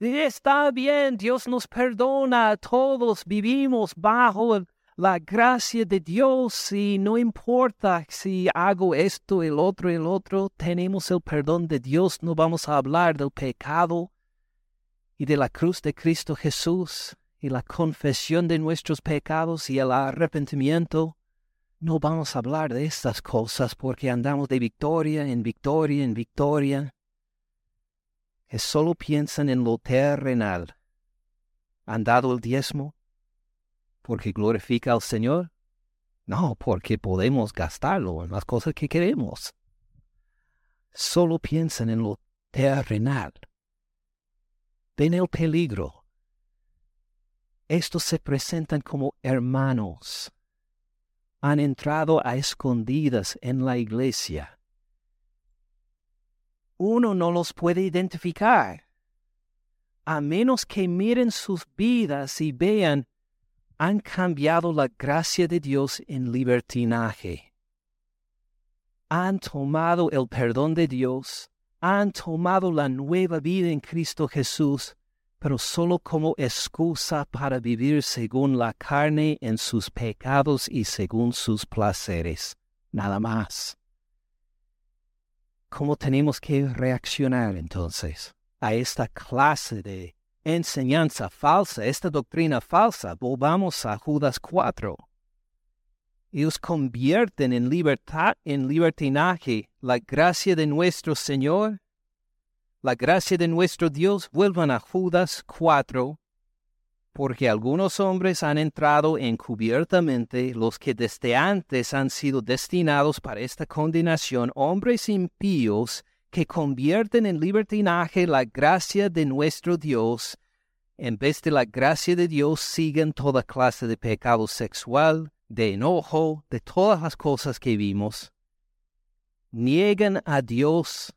Está bien, Dios nos perdona, todos vivimos bajo la gracia de Dios y no importa si hago esto, el otro, el otro, tenemos el perdón de Dios, no vamos a hablar del pecado y de la cruz de Cristo Jesús y la confesión de nuestros pecados y el arrepentimiento. No vamos a hablar de estas cosas porque andamos de victoria en victoria en victoria. Que solo piensan en lo terrenal. ¿Han dado el diezmo? porque glorifica al Señor? No, porque podemos gastarlo en las cosas que queremos. Solo piensan en lo terrenal. Ven el peligro. Estos se presentan como hermanos. Han entrado a escondidas en la iglesia. Uno no los puede identificar, a menos que miren sus vidas y vean han cambiado la gracia de Dios en libertinaje. Han tomado el perdón de Dios, han tomado la nueva vida en Cristo Jesús, pero solo como excusa para vivir según la carne en sus pecados y según sus placeres. Nada más. ¿Cómo tenemos que reaccionar entonces a esta clase de enseñanza falsa, esta doctrina falsa, volvamos a Judas 4. Ellos convierten en libertad, en libertinaje, la gracia de nuestro Señor, la gracia de nuestro Dios. Vuelvan a Judas 4, porque algunos hombres han entrado encubiertamente, los que desde antes han sido destinados para esta condenación, hombres impíos, que convierten en libertinaje la gracia de nuestro Dios, en vez de la gracia de Dios siguen toda clase de pecado sexual, de enojo, de todas las cosas que vimos, niegan a Dios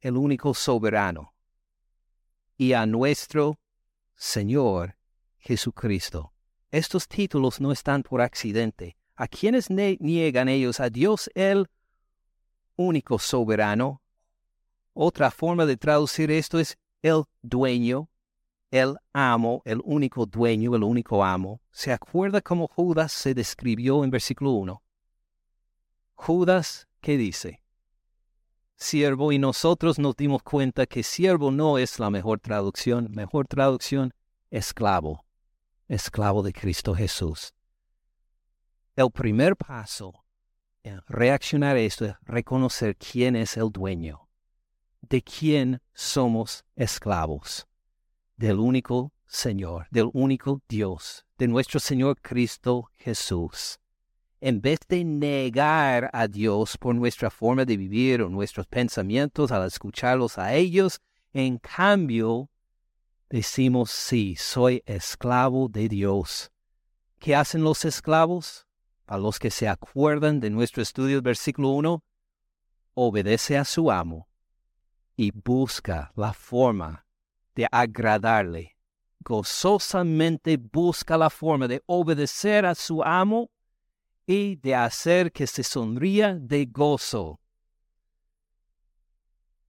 el único soberano y a nuestro Señor Jesucristo. estos títulos no están por accidente. A quienes niegan ellos a Dios el único soberano. Otra forma de traducir esto es el dueño, el amo, el único dueño, el único amo. ¿Se acuerda cómo Judas se describió en versículo 1? Judas, ¿qué dice? Siervo, y nosotros nos dimos cuenta que siervo no es la mejor traducción. Mejor traducción, esclavo. Esclavo de Cristo Jesús. El primer paso en reaccionar a esto es reconocer quién es el dueño, de quién somos esclavos del único Señor, del único Dios, de nuestro Señor Cristo Jesús. En vez de negar a Dios por nuestra forma de vivir o nuestros pensamientos al escucharlos a ellos, en cambio, decimos, sí, soy esclavo de Dios. ¿Qué hacen los esclavos? A los que se acuerdan de nuestro estudio versículo 1, obedece a su amo y busca la forma de agradarle. Gozosamente busca la forma de obedecer a su amo y de hacer que se sonría de gozo.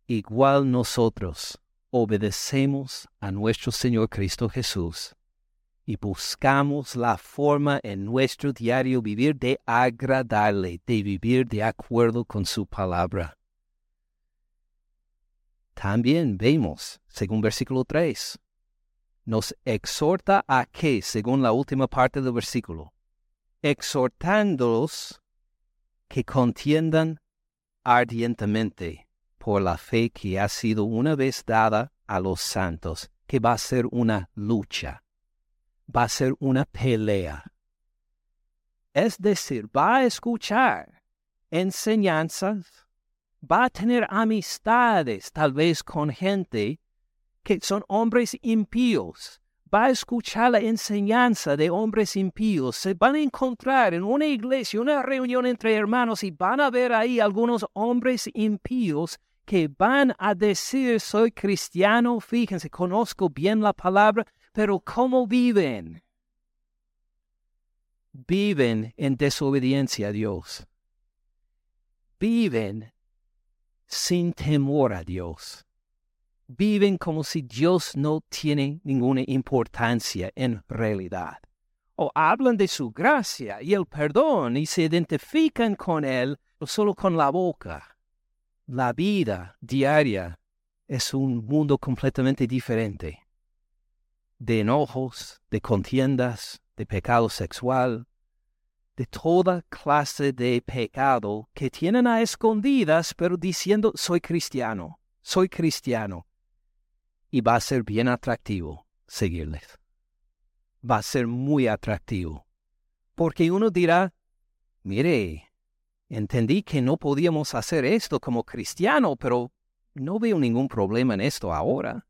Igual nosotros obedecemos a nuestro Señor Cristo Jesús y buscamos la forma en nuestro diario vivir de agradarle, de vivir de acuerdo con su palabra. También vemos, según versículo 3, nos exhorta a que, según la última parte del versículo, exhortándolos que contiendan ardientemente por la fe que ha sido una vez dada a los santos, que va a ser una lucha, va a ser una pelea. Es decir, va a escuchar enseñanzas va a tener amistades tal vez con gente que son hombres impíos. Va a escuchar la enseñanza de hombres impíos. Se van a encontrar en una iglesia, una reunión entre hermanos y van a ver ahí algunos hombres impíos que van a decir soy cristiano, fíjense, conozco bien la palabra, pero ¿cómo viven? Viven en desobediencia a Dios. Viven sin temor a Dios. Viven como si Dios no tiene ninguna importancia en realidad. O hablan de su gracia y el perdón y se identifican con Él solo con la boca. La vida diaria es un mundo completamente diferente. De enojos, de contiendas, de pecado sexual, de toda clase de pecado que tienen a escondidas, pero diciendo soy cristiano, soy cristiano. Y va a ser bien atractivo seguirles. Va a ser muy atractivo. Porque uno dirá, mire, entendí que no podíamos hacer esto como cristiano, pero no veo ningún problema en esto ahora.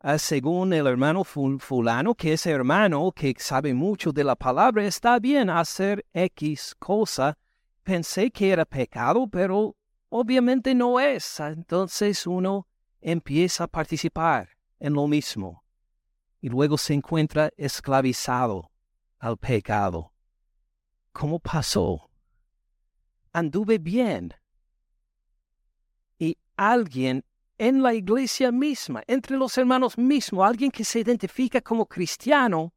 Ah, según el hermano fulano, que ese hermano que sabe mucho de la palabra, está bien hacer X cosa. Pensé que era pecado, pero obviamente no es. Entonces uno empieza a participar en lo mismo y luego se encuentra esclavizado al pecado. ¿Cómo pasó? Anduve bien. Y alguien en la iglesia misma, entre los hermanos mismos, alguien que se identifica como cristiano,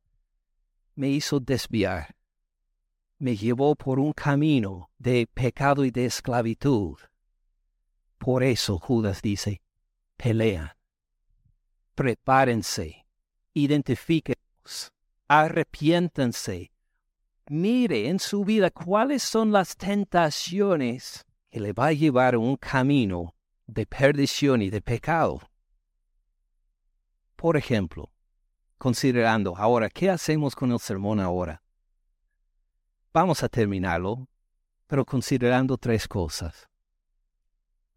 me hizo desviar. Me llevó por un camino de pecado y de esclavitud. Por eso Judas dice, pelean, prepárense, identifíquense, arrepiéntanse, mire en su vida cuáles son las tentaciones que le va a llevar a un camino de perdición y de pecado. Por ejemplo, considerando ahora, ¿qué hacemos con el sermón ahora? Vamos a terminarlo, pero considerando tres cosas.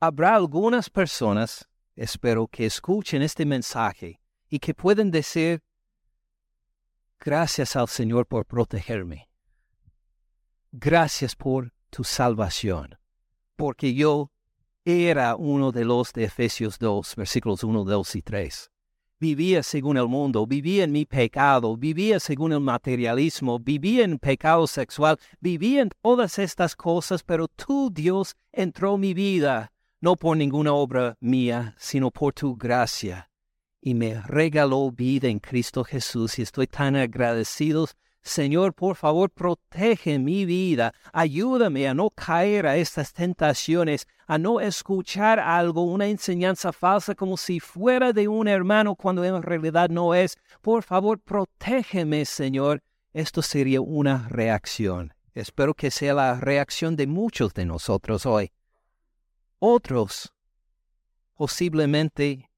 Habrá algunas personas, espero, que escuchen este mensaje y que pueden decir, gracias al Señor por protegerme. Gracias por tu salvación, porque yo era uno de los de Efesios 2, versículos 1, 2 y 3. vivía según el mundo, vivía en mi pecado, vivía según el materialismo, vivía en pecado sexual, vivía en todas estas cosas, pero tú, Dios, entró en mi vida, no por ninguna obra mía, sino por tu gracia, y me regaló vida en Cristo Jesús, y estoy tan agradecido Señor, por favor, protege mi vida. Ayúdame a no caer a estas tentaciones, a no escuchar algo, una enseñanza falsa como si fuera de un hermano cuando en realidad no es. Por favor, protégeme, Señor. Esto sería una reacción. Espero que sea la reacción de muchos de nosotros hoy. Otros posiblemente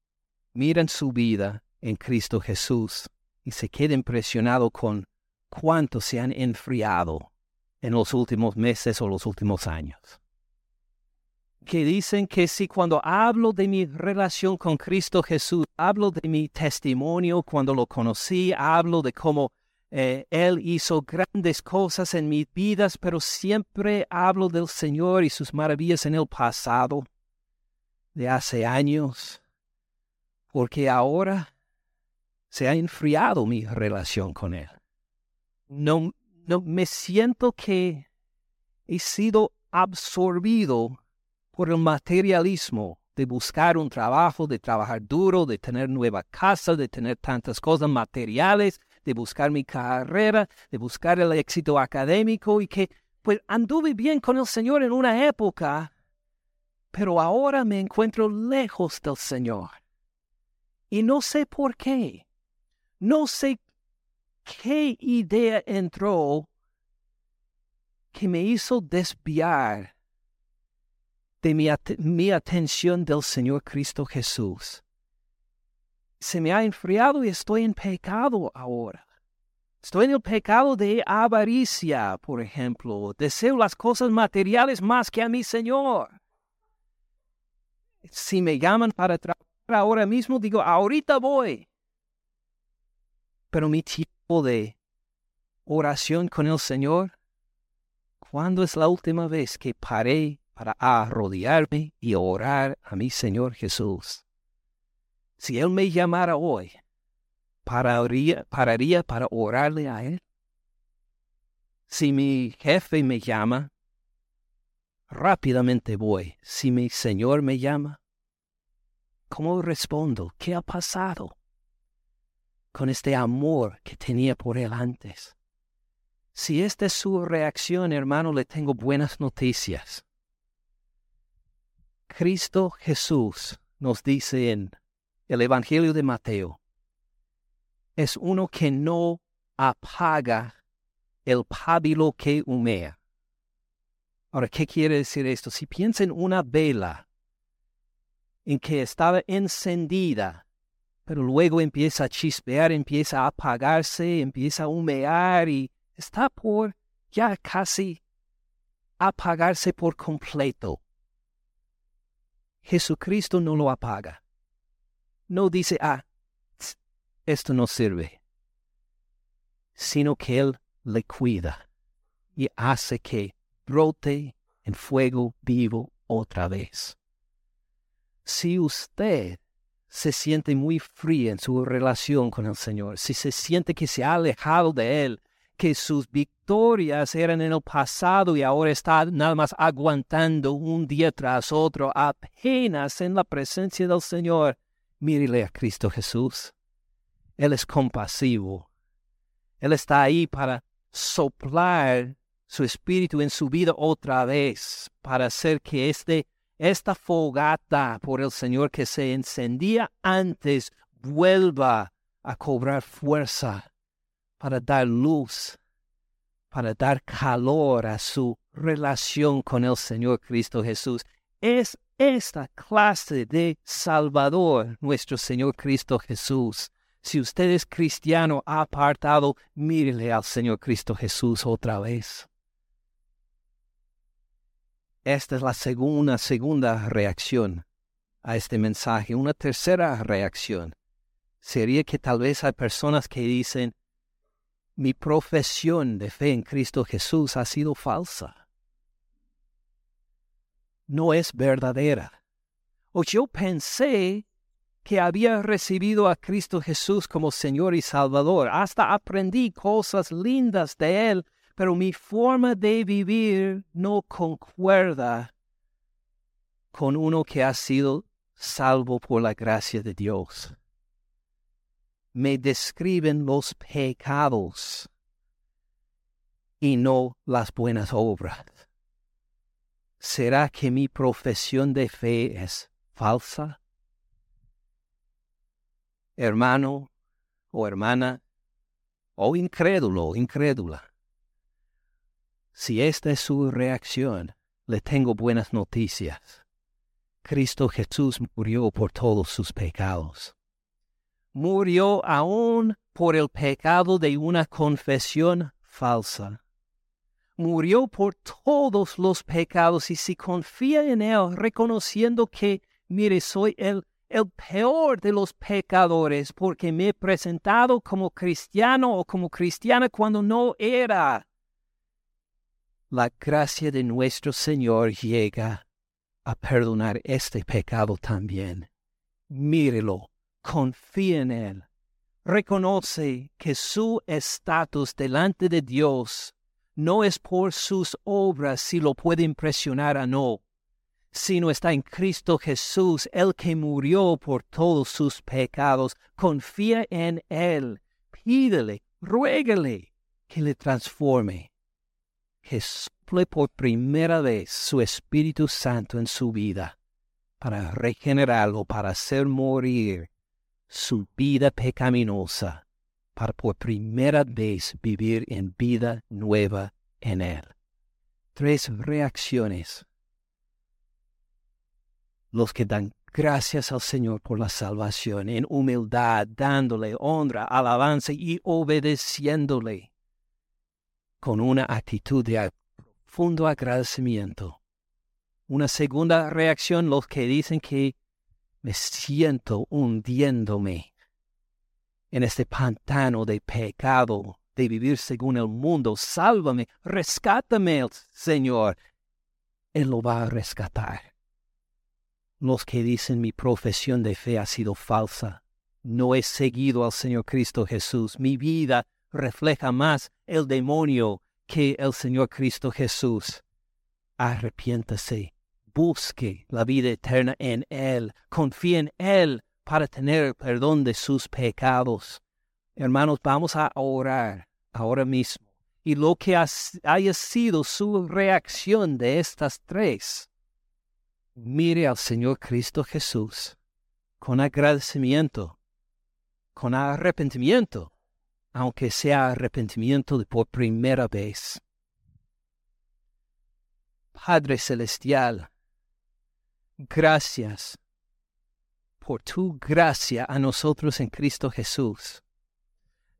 miran su vida en Cristo Jesús y se queden impresionados con cuánto se han enfriado en los últimos meses o los últimos años. Que dicen que si cuando hablo de mi relación con Cristo Jesús, hablo de mi testimonio cuando lo conocí, hablo de cómo eh, Él hizo grandes cosas en mis vidas, pero siempre hablo del Señor y sus maravillas en el pasado, de hace años, porque ahora se ha enfriado mi relación con Él no, no me siento que he sido absorbido por el materialismo de buscar un trabajo, de trabajar duro, de tener nueva casa, de tener tantas cosas materiales, de buscar mi carrera, de buscar el éxito académico y que pues anduve bien con el Señor en una época, pero ahora me encuentro lejos del Señor. Y no sé por qué. No sé ¿Qué idea entró que me hizo desviar de mi, atención del Señor Cristo Jesús? Se me ha enfriado y estoy en pecado ahora. Estoy en el pecado de avaricia, por ejemplo. Deseo las cosas materiales más que a mi Señor. Si me llaman para trabajar ahora mismo, digo, ahorita voy. Pero mi tiempo de oración con el Señor? ¿Cuándo es la última vez que paré para arrodillarme y orar a mi Señor Jesús? Si Él me llamara hoy, ¿pararía, pararía para orarle a Él? Si mi jefe me llama, rápidamente voy. Si mi Señor me llama, ¿cómo respondo? ¿Qué ha pasado? Con este amor que tenía por él antes. Si esta es su reacción, hermano, le tengo buenas noticias. Cristo Jesús nos dice en el Evangelio de Mateo, es uno que no apaga el pábilo que humea. Ahora, ¿qué quiere decir esto? Si piensa en una vela en que estaba encendida pero luego empieza a chispear, empieza a apagarse, empieza a humear y está por ya casi apagarse por completo. Jesucristo no lo apaga. No dice, ah, esto no sirve, sino que Él le cuida y hace que brote en fuego vivo otra vez. Si usted se siente muy fría en su relación con el Señor, si se siente que se ha alejado de Él, que sus victorias eran en el pasado y ahora está nada más aguantando un día tras otro, apenas en la presencia del Señor, mírele a Cristo Jesús. Él es compasivo. Él está ahí para soplar su espíritu en su vida otra vez, para hacer que este esta fogata por el Señor que se encendía antes vuelva a cobrar fuerza para dar luz, para dar calor a su relación con el Señor Cristo Jesús. Es esta clase de Salvador nuestro Señor Cristo Jesús. Si usted es cristiano apartado, mírele al Señor Cristo Jesús otra vez. Esta es la segunda, segunda reacción a este mensaje. Una tercera reacción sería que tal vez hay personas que dicen, mi profesión de fe en Cristo Jesús ha sido falsa. No es verdadera. O yo pensé que había recibido a Cristo Jesús como Señor y Salvador. Hasta aprendí cosas lindas de Él, pero mi forma de vivir no concuerda con uno que ha sido salvo por la gracia de Dios. Me describen los pecados y no las buenas obras. ¿Será que mi profesión de fe es falsa? Hermano o hermana, o incrédulo incrédula. Si esta es su reacción, le tengo buenas noticias. Cristo Jesús murió por todos sus pecados. Murió aún por el pecado de una confesión falsa murió por todos los pecados y si confía en Él, reconociendo que, mire, soy el, peor de los pecadores porque me he presentado como cristiano o como cristiana cuando no era. La gracia de nuestro Señor llega a perdonar este pecado también. Mírelo, confía en Él. Reconoce que su estatus delante de Dios no es por sus obras si lo puede impresionar o no, sino está en Cristo Jesús, el que murió por todos sus pecados. Confía en Él, pídele, ruégale que le transforme, suple por primera vez su Espíritu Santo en su vida, para regenerarlo, para hacer morir su vida pecaminosa para por primera vez vivir en vida nueva en Él. Tres reacciones. Los que dan gracias al Señor por la salvación, en humildad, dándole honra, alabanza y obedeciéndole con una actitud de profundo agradecimiento. Una segunda reacción, los que dicen que me siento hundiéndome en este pantano de pecado, de vivir según el mundo. Sálvame, rescátame, Señor. Él lo va a rescatar. Los que dicen mi profesión de fe ha sido falsa. No he seguido al Señor Cristo Jesús. Mi vida refleja más el demonio que el Señor Cristo Jesús. Arrepiéntase, busque la vida eterna en Él, confía en Él para tener perdón de sus pecados. Hermanos, vamos a orar ahora mismo. Y lo que haya sido su reacción de estas tres, mire al Señor Cristo Jesús con agradecimiento, con arrepentimiento, aunque sea arrepentimiento de por primera vez. Padre Celestial, gracias por tu gracia a nosotros en Cristo Jesús.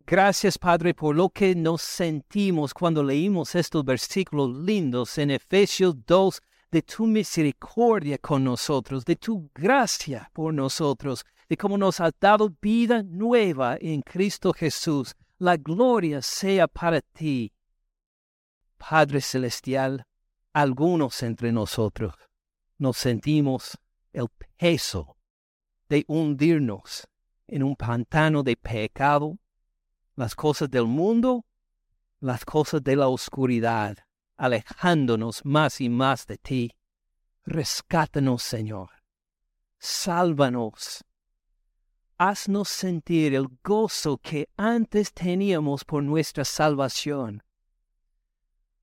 Gracias, Padre, por lo que nos sentimos cuando leímos estos versículos lindos en Efesios 2, de tu misericordia con nosotros, de tu gracia por nosotros, de cómo nos has dado vida nueva en Cristo Jesús. La gloria sea para ti. Padre Celestial, algunos entre nosotros nos sentimos el peso de hundirnos en un pantano de pecado, las cosas del mundo, las cosas de la oscuridad, alejándonos más y más de ti. Rescátanos, Señor. Sálvanos. Haznos sentir el gozo que antes teníamos por nuestra salvación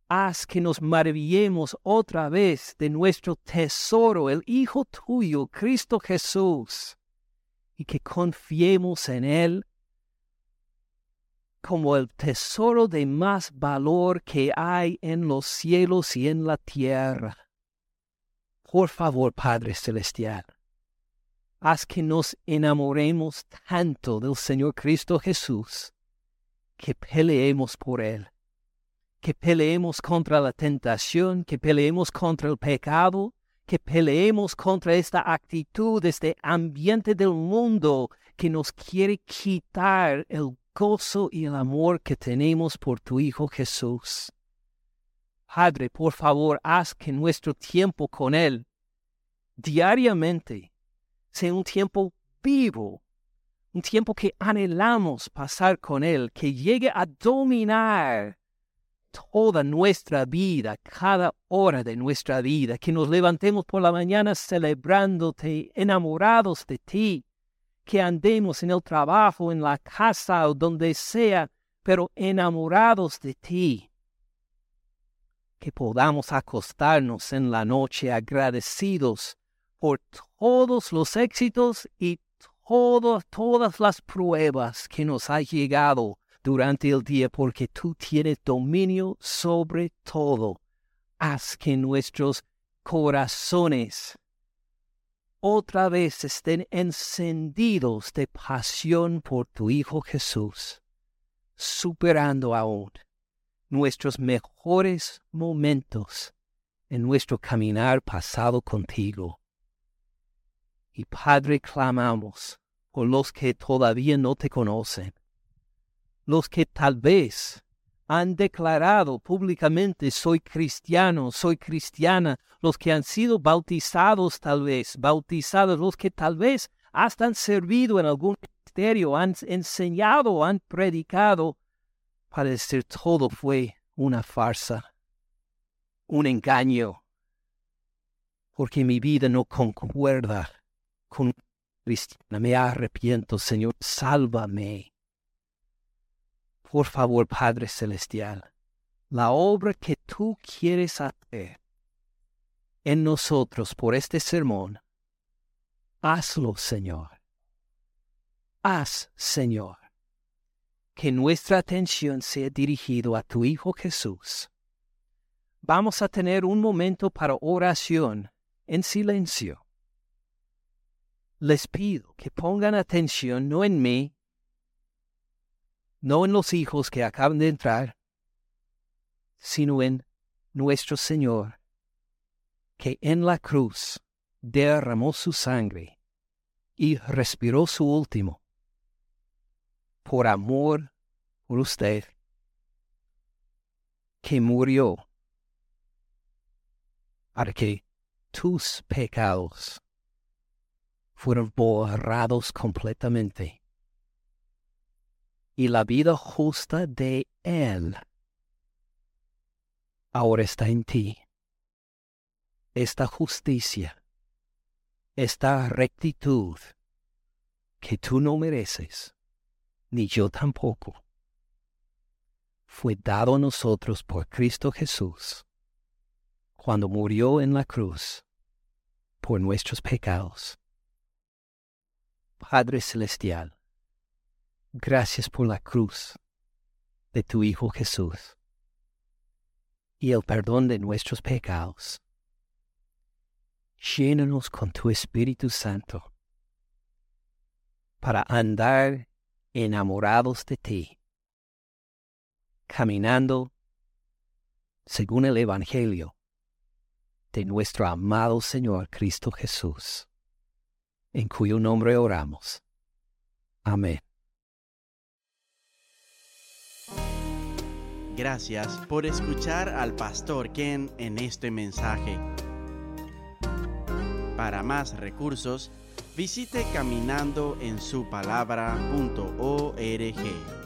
haz que nos maravillemos otra vez de nuestro tesoro, el Hijo tuyo, Cristo Jesús, y que confiemos en Él como el tesoro de más valor que hay en los cielos y en la tierra. Por favor, Padre Celestial, haz que nos enamoremos tanto del Señor Cristo Jesús, que peleemos por Él que peleemos contra la tentación, que peleemos contra el pecado, que peleemos contra esta actitud, este ambiente del mundo que nos quiere quitar el gozo y el amor que tenemos por tu Hijo Jesús. Padre, por favor, haz que nuestro tiempo con Él diariamente sea un tiempo vivo, un tiempo que anhelamos pasar con Él, que llegue a dominar toda nuestra vida, cada hora de nuestra vida, que nos levantemos por la mañana celebrándote, enamorados de ti, que andemos en el trabajo, en la casa o donde sea, pero enamorados de ti. Que podamos acostarnos en la noche agradecidos por todos los éxitos y todas las pruebas que nos ha llegado durante el día, porque tú tienes dominio sobre todo. Haz que nuestros corazones otra vez estén encendidos de pasión por tu Hijo Jesús, superando aún nuestros mejores momentos en nuestro caminar pasado contigo. Y Padre, clamamos por los que todavía no te conocen, los que tal vez han declarado públicamente soy cristiano, soy cristiana, los que han sido bautizados tal vez, bautizados, los que tal vez hasta han servido en algún ministerio, han enseñado, han predicado, para decir todo fue una farsa, un engaño, porque mi vida no concuerda con cristiana. Me arrepiento, Señor, sálvame. Por favor, Padre Celestial, la obra que tú quieres hacer en nosotros por este sermón, hazlo, Señor. Haz, Señor, que nuestra atención sea dirigida a tu Hijo Jesús. Vamos a tener un momento para oración en silencio les pido que pongan atención no en mí, no en los hijos que acaban de entrar, sino en nuestro Señor, que en la cruz derramó su sangre y respiró su último, por amor por usted, que murió para que tus pecados fueron borrados completamente. Y la vida justa de Él ahora está en ti. Esta justicia, esta rectitud que tú no mereces, ni yo tampoco, fue dado a nosotros por Cristo Jesús cuando murió en la cruz por nuestros pecados. Padre Celestial, gracias por la cruz de tu Hijo Jesús y el perdón de nuestros pecados. Llénanos con tu Espíritu Santo para andar enamorados de ti, caminando según el Evangelio de nuestro amado Señor Cristo Jesús en cuyo nombre oramos. Amén. Gracias por escuchar al pastor Ken en este mensaje. Para más recursos, visite caminandoensupalabra.org.